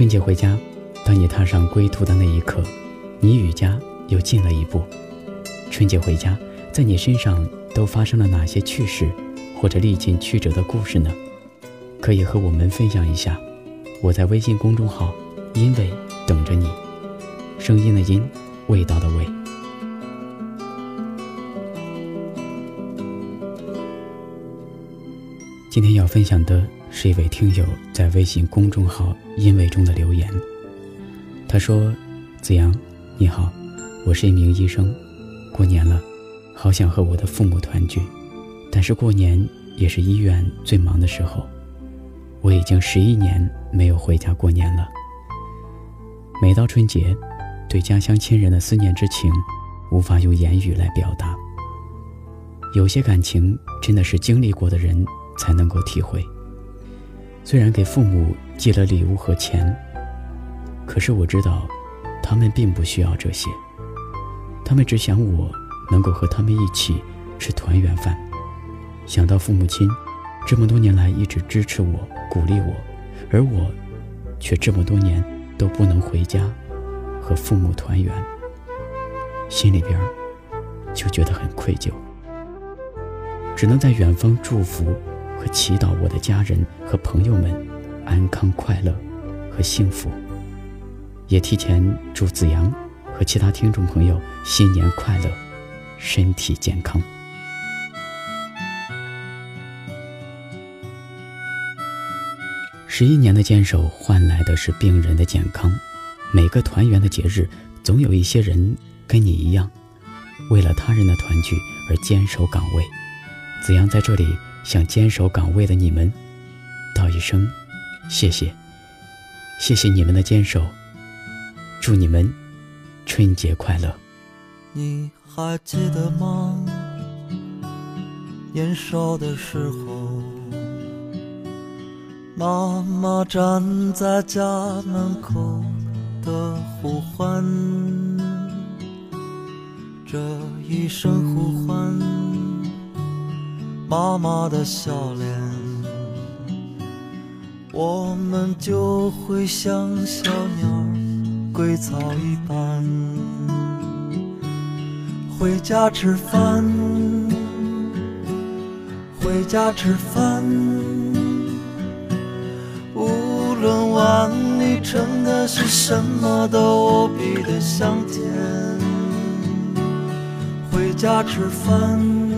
春节回家，当你踏上归途的那一刻，你与家又近了一步。春节回家，在你身上都发生了哪些趣事，或者历尽曲折的故事呢？可以和我们分享一下。我在微信公众号“因为等着你”，声音的音，味道的味。今天要分享的是一位听友在微信公众号“因为”中的留言。他说：“子阳，你好，我是一名医生。过年了，好想和我的父母团聚，但是过年也是医院最忙的时候。我已经十一年没有回家过年了。每到春节，对家乡亲人的思念之情，无法用言语来表达。有些感情真的是经历过的人。”才能够体会。虽然给父母寄了礼物和钱，可是我知道，他们并不需要这些。他们只想我能够和他们一起吃团圆饭。想到父母亲这么多年来一直支持我、鼓励我，而我却这么多年都不能回家和父母团圆，心里边就觉得很愧疚，只能在远方祝福。和祈祷我的家人和朋友们安康快乐和幸福，也提前祝子阳和其他听众朋友新年快乐，身体健康。十一年的坚守换来的是病人的健康，每个团圆的节日，总有一些人跟你一样，为了他人的团聚而坚守岗位。子阳在这里。向坚守岗位的你们道一声谢谢，谢谢你们的坚守，祝你们春节快乐。你还记得吗？年少的时候，妈妈站在家门口的呼唤，这一声呼唤。妈妈的笑脸，我们就会像小鸟归巢一般，回家吃饭，回家吃饭。无论碗里盛的是什么，都无比的香甜。回家吃饭。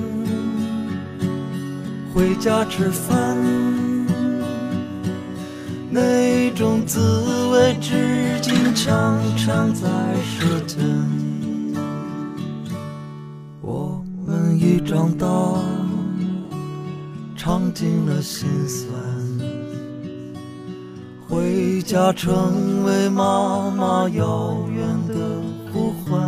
回家吃饭，那种滋味至今常常在舌尖。我们已长大，尝尽了心酸，回家成为妈妈遥远的呼唤。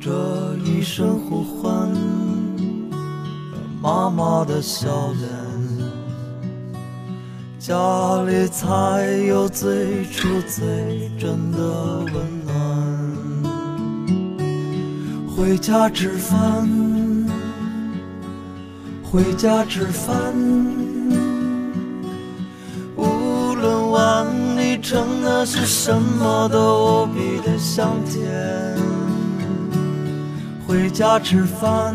这一声呼唤。妈妈的笑脸，家里才有最初最真的温暖。回家吃饭，回家吃饭，无论碗里盛的是什么，都无比的香甜。回家吃饭。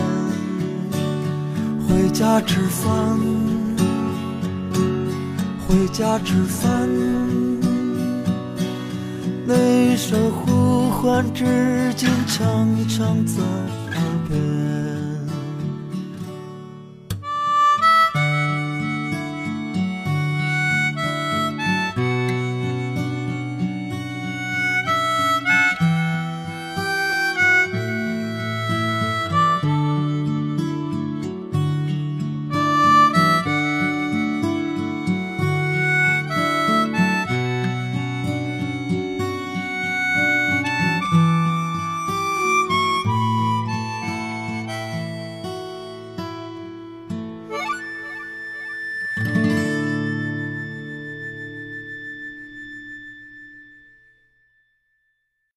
回家吃饭，回家吃饭，那声呼唤至今常常在耳边。